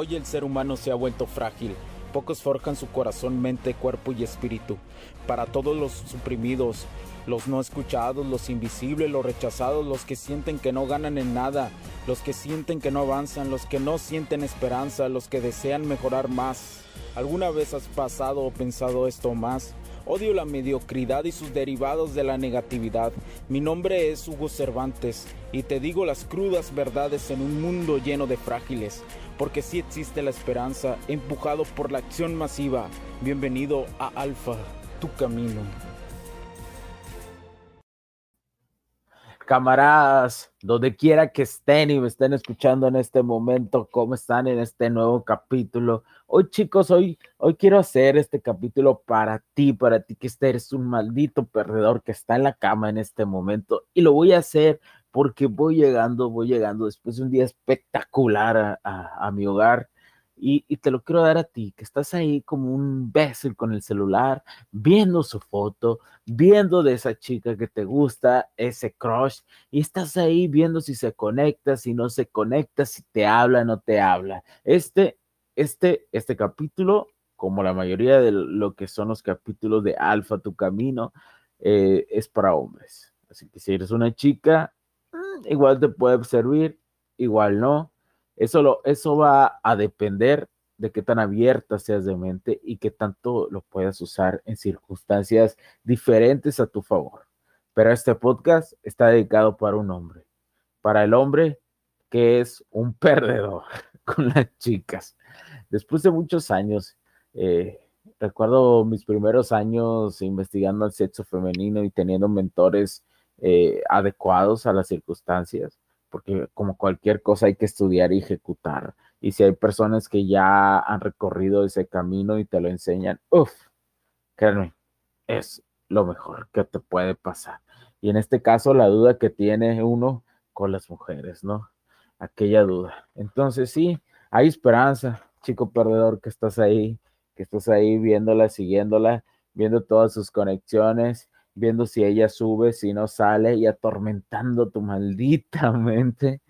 Hoy el ser humano se ha vuelto frágil. Pocos forjan su corazón, mente, cuerpo y espíritu. Para todos los suprimidos, los no escuchados, los invisibles, los rechazados, los que sienten que no ganan en nada, los que sienten que no avanzan, los que no sienten esperanza, los que desean mejorar más. ¿Alguna vez has pasado o pensado esto más? Odio la mediocridad y sus derivados de la negatividad. Mi nombre es Hugo Cervantes y te digo las crudas verdades en un mundo lleno de frágiles, porque sí existe la esperanza, empujado por la acción masiva. Bienvenido a Alfa, tu camino. Camaradas, donde quiera que estén y me estén escuchando en este momento, ¿cómo están en este nuevo capítulo? Hoy chicos, hoy, hoy quiero hacer este capítulo para ti, para ti que eres un maldito perdedor que está en la cama en este momento y lo voy a hacer porque voy llegando, voy llegando después de un día espectacular a, mi hogar y, te lo quiero dar a ti, que estás ahí como un imbécil con el celular, viendo su foto, viendo de esa chica que te gusta, ese crush, y estás ahí viendo si se conecta, si no se conecta, si te habla, no te habla. Este, este, este capítulo, como la mayoría de lo que son los capítulos de Alfa, tu camino, eh, es para hombres. Así que si eres una chica, igual te puede servir, igual no eso, eso va a depender de qué tan abierta seas de mente y qué tanto lo puedas usar en circunstancias diferentes a tu favor. Pero este podcast está dedicado para un hombre, para el hombre que es un perdedor con las chicas. Después de muchos años, eh, recuerdo mis primeros años investigando el sexo femenino y teniendo mentores eh, adecuados a las circunstancias porque como cualquier cosa hay que estudiar y ejecutar. Y si hay personas que ya han recorrido ese camino y te lo enseñan, uff, créanme, es lo mejor que te puede pasar. Y en este caso, la duda que tiene uno con las mujeres, ¿no? Aquella duda. Entonces, sí, hay esperanza, chico perdedor, que estás ahí, que estás ahí viéndola, siguiéndola, viendo todas sus conexiones viendo si ella sube, si no sale y atormentando tu maldita mente,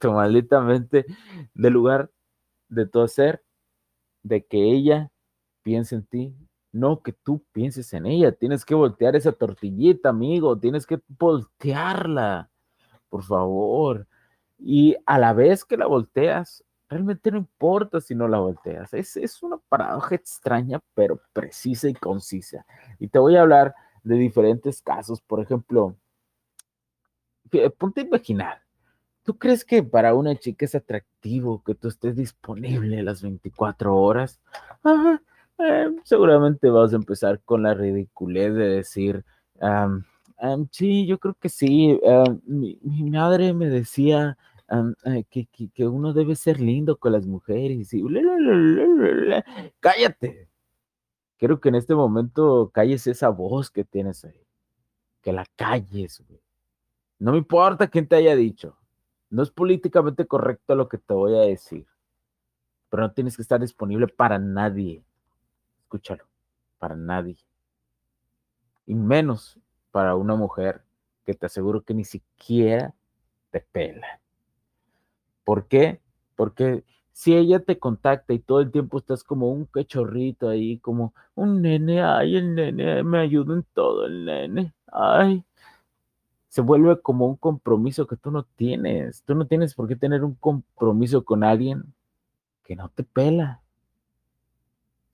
tu maldita mente, de lugar de todo ser, de que ella piense en ti, no que tú pienses en ella, tienes que voltear esa tortillita, amigo, tienes que voltearla, por favor. Y a la vez que la volteas, realmente no importa si no la volteas. Es, es una paradoja extraña, pero precisa y concisa. Y te voy a hablar de diferentes casos. Por ejemplo, ponte a imaginar. ¿Tú crees que para una chica es atractivo que tú estés disponible las 24 horas? Eh, seguramente vas a empezar con la ridiculez de decir, sí, yo creo que sí. mi, mi madre me decía eh, que, uno debe ser lindo con las mujeres y cállate. Quiero que en este momento calles esa voz que tienes ahí. Que la calles, No me importa quién te haya dicho. No es políticamente correcto lo que te voy a decir. Pero no tienes que estar disponible para nadie. Escúchalo. Para nadie. Y menos para una mujer que te aseguro que ni siquiera te pela. ¿Por qué? Porque si ella te contacta y todo el tiempo estás como un cachorrito ahí, como un nene, ay, el nene, me ayuda en todo el nene, ay, se vuelve como un compromiso que tú no tienes. Tú no tienes por qué tener un compromiso con alguien que no te pela.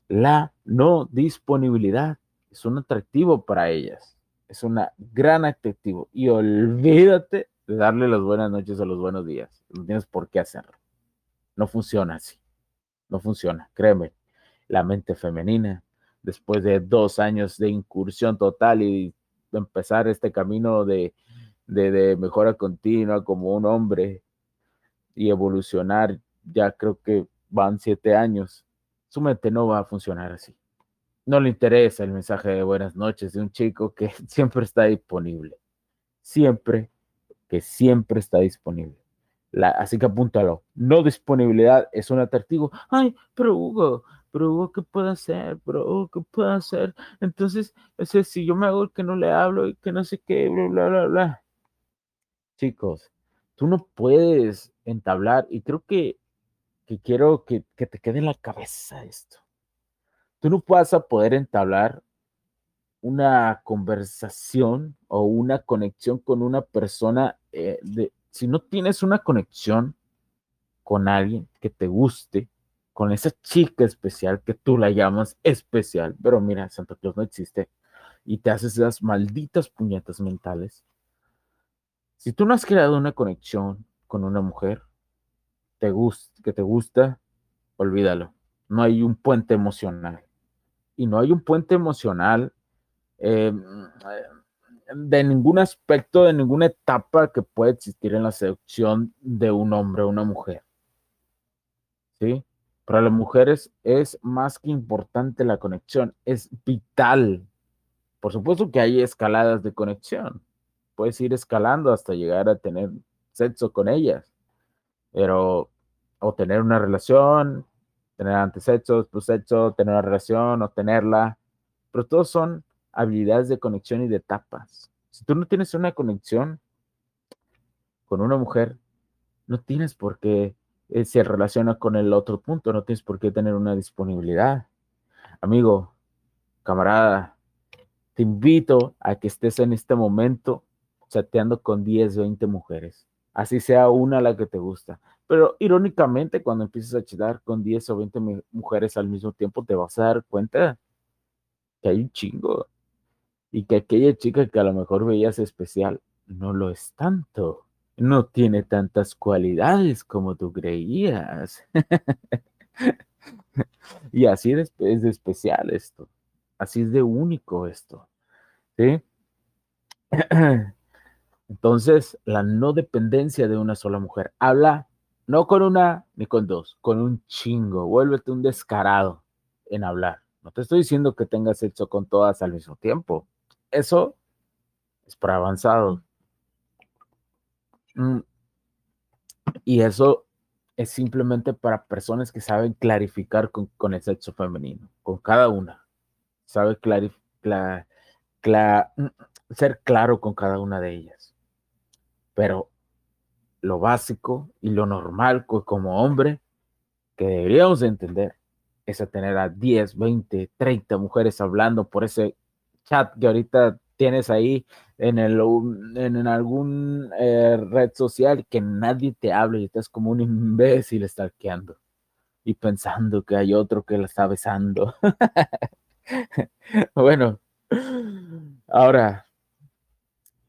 La no disponibilidad es un atractivo para ellas. Es un gran atractivo. Y olvídate darle las buenas noches o los buenos días no tienes por qué hacerlo. No funciona así. No funciona, créeme. La mente femenina, después de dos años de incursión total y empezar este camino de, de, mejora continua como un hombre y evolucionar, ya creo que van siete años, su mente no va a funcionar así. No le interesa el mensaje de buenas noches de un chico que siempre está disponible. Siempre, que siempre está disponible así que apúntalo. No disponibilidad es un atractivo. Ay, pero Hugo, pero Hugo, ¿qué puedo hacer? Pero Hugo, ¿qué puedo hacer? Entonces, ese, si yo me hago que no le hablo y que no sé qué, bla, bla, bla, bla. Chicos, tú no puedes entablar, y creo que, que quiero que, que te quede en la cabeza esto. Tú no vas a poder entablar una conversación o una conexión con una persona, eh, de, si no tienes una conexión con alguien que te guste, con esa chica especial que tú la llamas especial, pero mira, Santa Claus no existe y te haces esas malditas puñetas mentales. Si tú no has creado una conexión con una mujer te que te gusta, olvídalo. No hay un puente emocional. Y no hay un puente emocional eh, de ningún aspecto, de ninguna etapa que pueda existir en la seducción de un hombre o una mujer. ¿Sí? Para las mujeres es más que importante la conexión, es vital. Por supuesto que hay escaladas de conexión. Puedes ir escalando hasta llegar a tener sexo con ellas, pero o tener una relación, tener antes sexo, tener una relación o tenerla, pero todos son habilidades de conexión y de etapas. Si tú no tienes una conexión con una mujer, no tienes por qué eh, se relaciona con el otro punto, no tienes por qué tener una disponibilidad. Amigo, camarada, te invito a que estés en este momento chateando con 10, 20 mujeres, así sea una la que te gusta. Pero irónicamente, cuando empieces a chatear con 10 o 20 mujeres al mismo tiempo, te vas a dar cuenta que hay un chingo y que aquella chica que a lo mejor veías especial no lo es tanto no tiene tantas cualidades como tú creías. y así es, de especial esto. Así es de único esto. ¿Sí? Entonces, la no dependencia de una sola mujer. Habla no con una ni con dos, con un chingo. Vuélvete un descarado en hablar. No te estoy diciendo que tengas sexo con todas al mismo tiempo. Eso es para avanzado. Mm. Y eso es simplemente para personas que saben clarificar con, el sexo femenino, con cada una. Sabe mm, ser claro con cada una de ellas. Pero lo básico y lo normal como hombre que deberíamos entender es tener a 10, 20, 30 mujeres hablando por ese chat que ahorita tienes ahí en, el, en, algún eh, red social que nadie te hable y estás como un imbécil stalkeando y pensando que hay otro que la está besando. bueno, ahora,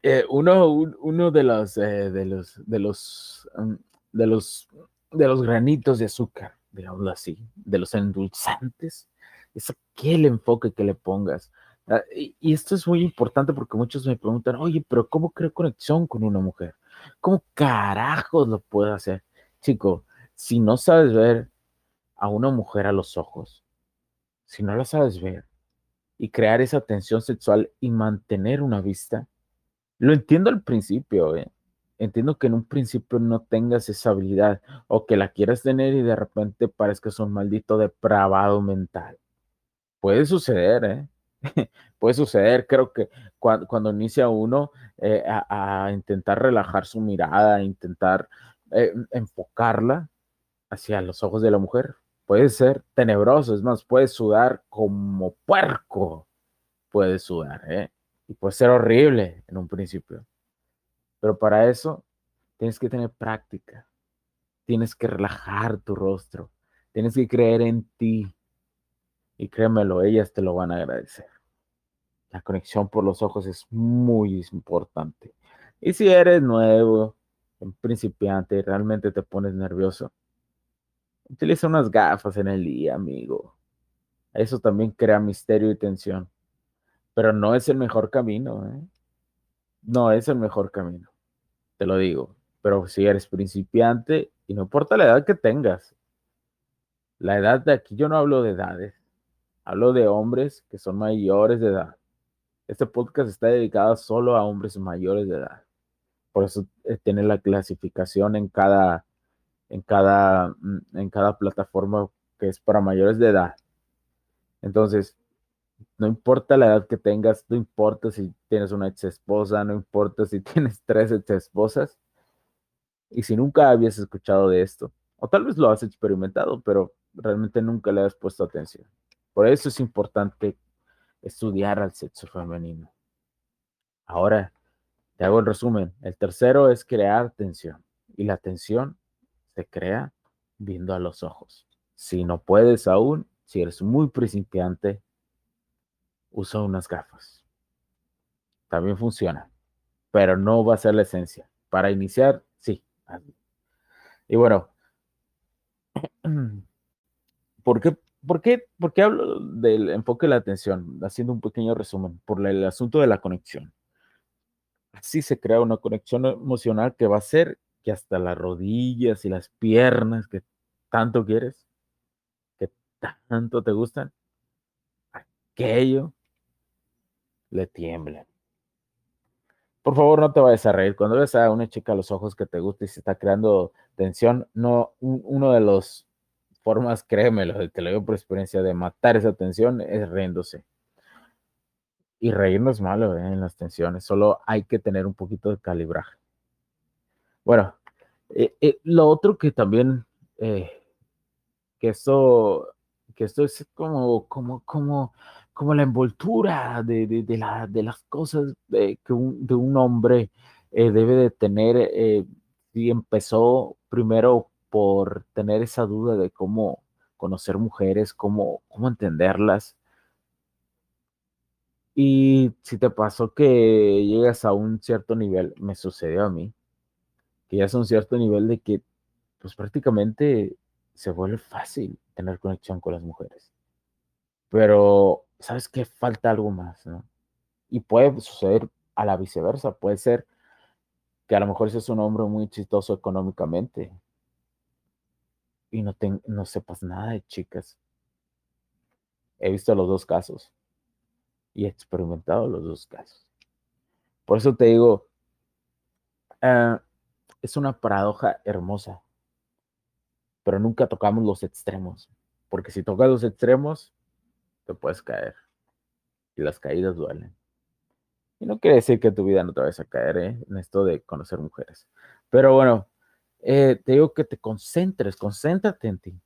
eh, uno, uno de los, eh, de los, de los, um, de los, de los granitos de azúcar, digámoslo así, de los endulzantes, es aquel enfoque que le pongas y, esto es muy importante porque muchos me preguntan, oye, pero ¿cómo creo conexión con una mujer? ¿Cómo carajos lo puedo hacer? Chico, si no sabes ver a una mujer a los ojos, si no la sabes ver y crear esa tensión sexual y mantener una vista, lo entiendo al principio, ¿eh? Entiendo que en un principio no tengas esa habilidad o que la quieras tener y de repente parezcas un maldito depravado mental. Puede suceder, ¿eh? puede suceder, creo que cuando, inicia uno eh, a, intentar relajar su mirada, intentar eh, enfocarla hacia los ojos de la mujer, puede ser tenebroso, es más, puede sudar como puerco, puede sudar, ¿eh? y puede ser horrible en un principio. Pero para eso tienes que tener práctica, tienes que relajar tu rostro, tienes que creer en ti. Y créemelo, ellas te lo van a agradecer. La conexión por los ojos es muy importante. Y si eres nuevo, en principiante, y realmente te pones nervioso, utiliza unas gafas en el día, amigo. Eso también crea misterio y tensión. Pero no es el mejor camino, ¿eh? No es el mejor camino. Te lo digo. Pero si eres principiante, y no importa la edad que tengas, la edad de aquí yo no hablo de edades, hablo de hombres que son mayores de edad. Este podcast está dedicado solo a hombres mayores de edad. Por eso eh, tiene la clasificación en cada, en cada, mm, en cada plataforma que es para mayores de edad. Entonces, no importa la edad que tengas, no importa si tienes una ex esposa, no importa si tienes tres ex esposas, Y si nunca habías escuchado de esto, o tal vez lo has experimentado, pero realmente nunca le has puesto atención. Por eso es importante estudiar al sexo femenino. Ahora, te hago el resumen. El tercero es crear tensión. Y la tensión se crea viendo a los ojos. Si no puedes aún, si eres muy principiante, usa unas gafas. También funciona, pero no va a ser la esencia. Para iniciar, sí. Y bueno, ¿por qué, por qué, por qué hablo del enfoque de la atención? Haciendo un pequeño resumen, por el asunto de la conexión. Así se crea una conexión emocional que va a hacer que hasta las rodillas y las piernas que tanto quieres, que tanto te gustan, aquello le tiemblen. Por favor, no te vayas a reír. Cuando ves a una chica a los ojos que te gusta y se está creando tensión, no, uno de los formas, créemelo, te lo digo por experiencia, de matar esa tensión es riéndose. Y reír no es malo ¿eh? en las tensiones, solo hay que tener un poquito de calibraje. Bueno, eh, eh, lo otro que también, que esto, que esto es como, como, como, como la envoltura de, de, la, de las cosas que un, de un hombre debe de tener, y empezó primero por tener esa duda de cómo conocer mujeres, cómo, cómo entenderlas. Y si te pasó que llegas a un cierto nivel, me sucedió a mí, que ya es un cierto nivel de que pues prácticamente se vuelve fácil tener conexión con las mujeres. Pero, ¿sabes qué? Falta algo más, ¿no? Y puede suceder a la viceversa, puede ser que a lo mejor seas un hombre muy chistoso económicamente, y no, no sepas nada de chicas. He visto los dos casos y he experimentado los dos casos. Por eso te digo, ah, es una paradoja hermosa, pero nunca tocamos los extremos, porque si tocas los extremos, te puedes caer y las caídas duelen. Y no quiere decir que tu vida no te vayas a caer ¿eh? en esto de conocer mujeres. Pero bueno, eh, te digo que te concentres, concéntrate en ti,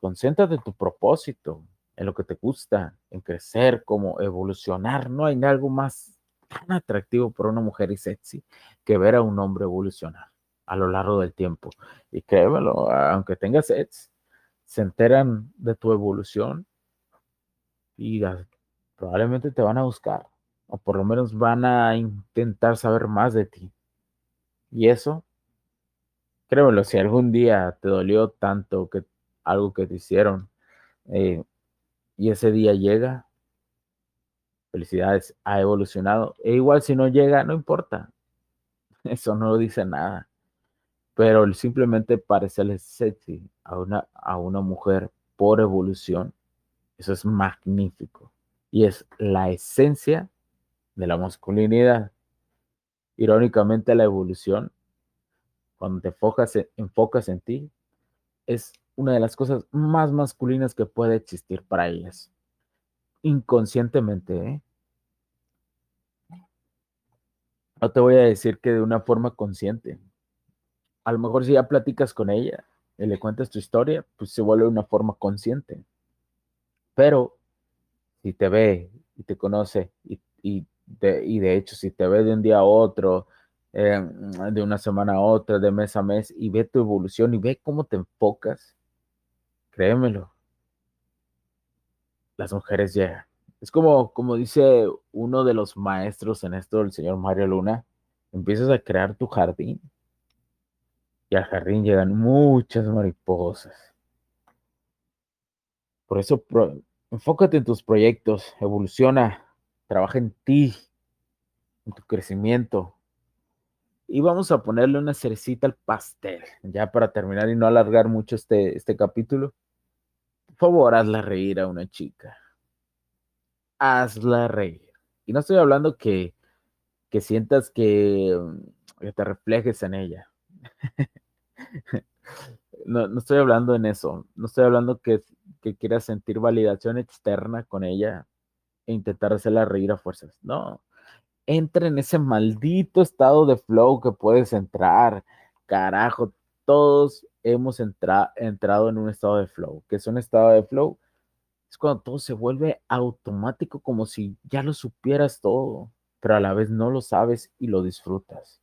concéntrate en tu propósito, en lo que te gusta, en crecer, como evolucionar. No hay algo más tan atractivo para una mujer y sexy que ver a un hombre evolucionar a lo largo del tiempo. Y créemelo, aunque tengas sets, se enteran de tu evolución y probablemente te van a buscar, o por lo menos van a intentar saber más de ti. Y eso créemelo, si algún día te dolió tanto que algo que te hicieron eh, y ese día llega, felicidades, ha evolucionado. E igual si no llega, no importa. Eso no dice nada. Pero simplemente parecerle sexy a una, a una mujer por evolución, eso es magnífico. Y es la esencia de la masculinidad. Irónicamente, la evolución cuando te enfocas, enfocas en ti, es una de las cosas más masculinas que puede existir para ellas. Inconscientemente, ¿eh? No te voy a decir que de una forma consciente. A lo mejor si ya platicas con ella y le cuentas tu historia, pues se vuelve una forma consciente. Pero si te ve y te conoce y, y de hecho si te ve de un día a otro, eh, de una semana a otra, de mes a mes, y ve tu evolución y ve cómo te enfocas, créemelo, las mujeres llegan. Es como, como dice uno de los maestros en esto, el señor Mario Luna, empiezas a crear tu jardín y al jardín llegan muchas mariposas. Por eso, enfócate en tus proyectos, evoluciona, trabaja en ti, en tu crecimiento, y vamos a ponerle una cerecita al pastel, ya para terminar y no alargar mucho este, este capítulo. Por favor, hazla reír a una chica. Hazla reír. Y no estoy hablando que, que sientas que, te reflejes en ella. no, no estoy hablando en eso. No estoy hablando que, que quieras sentir validación externa con ella e intentar hacerla reír a fuerzas. No, entra en ese maldito estado de flow que puedes entrar, carajo, todos hemos entrado en un estado de flow. ¿Qué es un estado de flow? Es cuando todo se vuelve automático, como si ya lo supieras todo, pero a la vez no lo sabes y lo disfrutas.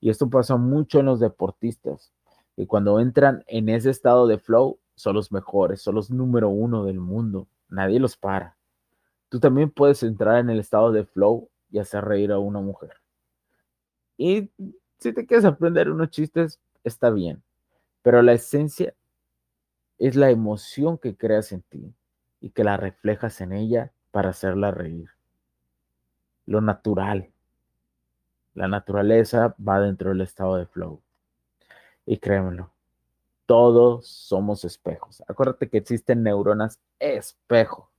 Y esto pasa mucho en los deportistas, que cuando entran en ese estado de flow, son los mejores, son los número uno del mundo. Nadie los para. Tú también puedes entrar en el estado de flow y hacer reír a una mujer. Y si te quieres aprender unos chistes, está bien. Pero la esencia es la emoción que creas en ti y que la reflejas en ella para hacerla reír. Lo natural. La naturaleza va dentro del estado de flow. Y créemelo, todos somos espejos. Acuérdate que existen neuronas espejo.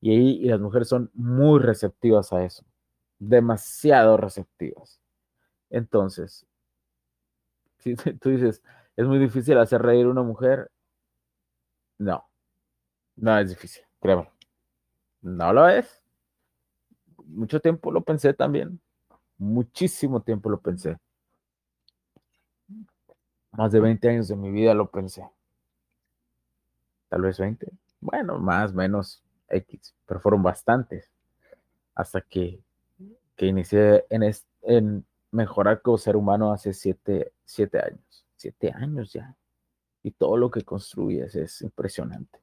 Y, ahí, y las mujeres son muy receptivas a eso. Demasiado receptivas. Entonces, si tú dices, es muy difícil hacer reír a una mujer, no, no es difícil, créeme. No lo es. Mucho tiempo lo pensé también. Muchísimo tiempo lo pensé. Más de 20 años de mi vida lo pensé. Tal vez 20. Bueno, más, menos X, pero fueron bastantes. Hasta que, que inicié en, mejorar como ser humano hace 7 años. 7 años ya. Y todo lo que construyes es impresionante.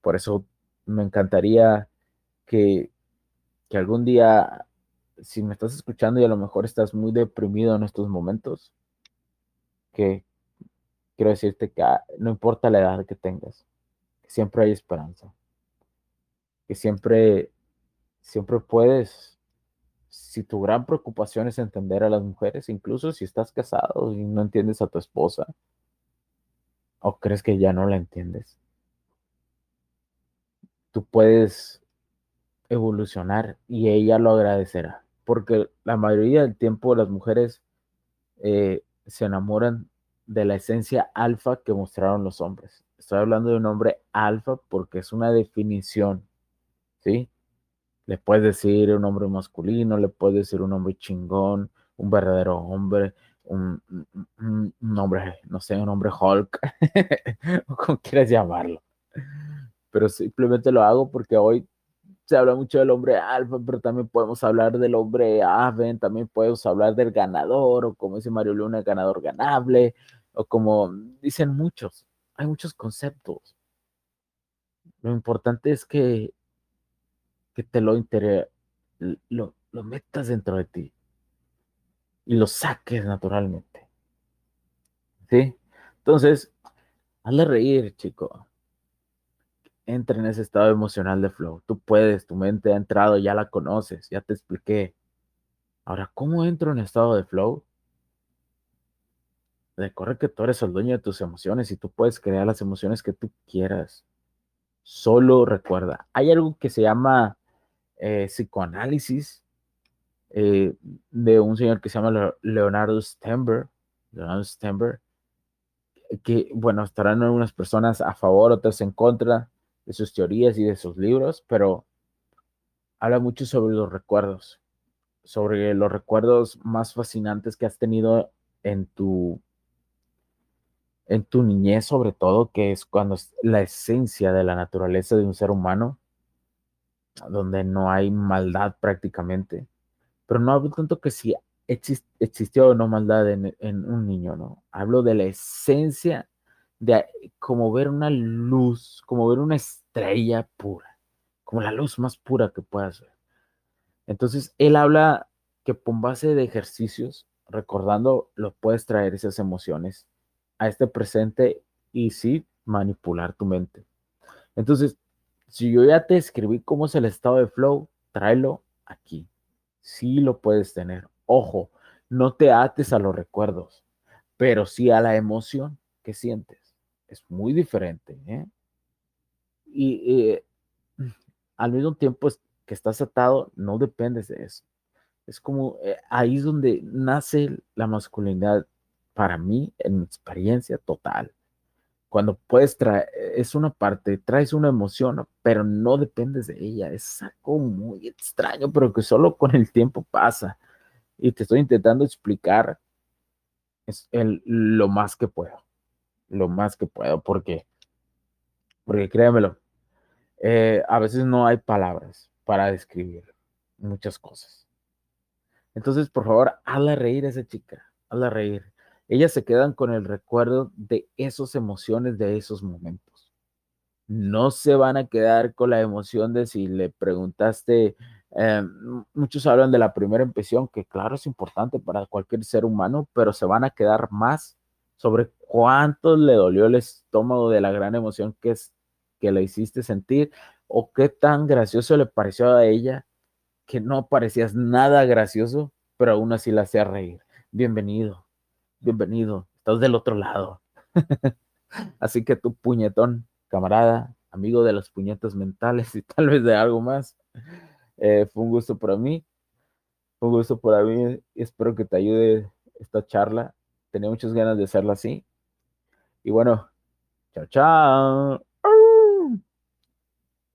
Por eso me encantaría que, algún día, si me estás escuchando y a lo mejor estás muy deprimido en estos momentos, que quiero decirte que ah, no importa la edad que tengas, que siempre hay esperanza, que siempre, siempre puedes, si tu gran preocupación es entender a las mujeres, incluso si estás casado y no entiendes a tu esposa, o crees que ya no la entiendes, tú puedes evolucionar y ella lo agradecerá. Porque la mayoría del tiempo las mujeres eh, se enamoran de la esencia alfa que mostraron los hombres. Estoy hablando de un hombre alfa porque es una definición, ¿sí? Le puedes decir un hombre masculino, le puedes decir un hombre chingón, un verdadero hombre, un, un hombre, no sé, un hombre Hulk, o como quieras llamarlo pero simplemente lo hago porque hoy se habla mucho del hombre alfa, pero también podemos hablar del hombre aven, también podemos hablar del ganador, o como dice Mario Luna, ganador ganable, o como dicen muchos, hay muchos conceptos. Lo importante es que, que te lo, lo, lo metas dentro de ti y lo saques naturalmente. ¿Sí? Entonces, hazle reír, chico entra en ese estado emocional de flow. Tú puedes, tu mente ha entrado, ya la conoces, ya te expliqué. Ahora, ¿cómo entro en estado de flow? Recuerda que tú eres el dueño de tus emociones y tú puedes crear las emociones que tú quieras. Solo recuerda, hay algo que se llama eh, psicoanálisis eh, de un señor que se llama Leonardo Stember. Leonardo Stember, que, bueno, estarán algunas personas a favor, otras en contra de sus teorías y de sus libros, pero habla mucho sobre los recuerdos, sobre los recuerdos más fascinantes que has tenido en tu en tu niñez sobre todo, que es cuando es la esencia de la naturaleza de un ser humano, donde no hay maldad prácticamente, pero no hablo tanto que si existió o no maldad en, un niño, no, hablo de la esencia de como ver una luz, como ver una estrella pura, como la luz más pura que puedas ver. Entonces, él habla que con base de ejercicios, recordando, lo puedes traer esas emociones a este presente y sí manipular tu mente. Entonces, si yo ya te escribí cómo es el estado de flow, tráelo aquí. Sí lo puedes tener. Ojo, no te ates a los recuerdos, pero sí a la emoción que sientes es muy diferente. ¿eh? Y al mismo tiempo que estás atado, no dependes de eso. Es como eh, ahí es donde nace la masculinidad para mí, en mi experiencia total. Cuando puedes traer, es una parte, traes una emoción, pero no dependes de ella. Es algo muy extraño, pero que solo con el tiempo pasa. Y te estoy intentando explicar lo más que puedo, lo más que puedo, porque, porque eh, a veces no hay palabras para describir muchas cosas. Entonces, por favor, hazla reír a esa chica, hazla reír. Ellas se quedan con el recuerdo de esas emociones, de esos momentos. No se van a quedar con la emoción de si le preguntaste, eh, muchos hablan de la primera impresión, que claro es importante para cualquier ser humano, pero se van a quedar más sobre cuánto le dolió el estómago de la gran emoción que es que le hiciste sentir o qué tan gracioso le pareció a ella que no parecías nada gracioso, pero aún así la hacía reír. Bienvenido, bienvenido, estás del otro lado. así que tu puñetón, camarada, amigo de los puñetos mentales y tal vez de algo más, eh, fue un gusto para mí, fue un gusto para mí espero que te ayude esta charla. Tenía muchas ganas de hacerla así. Y bueno, chao, chao.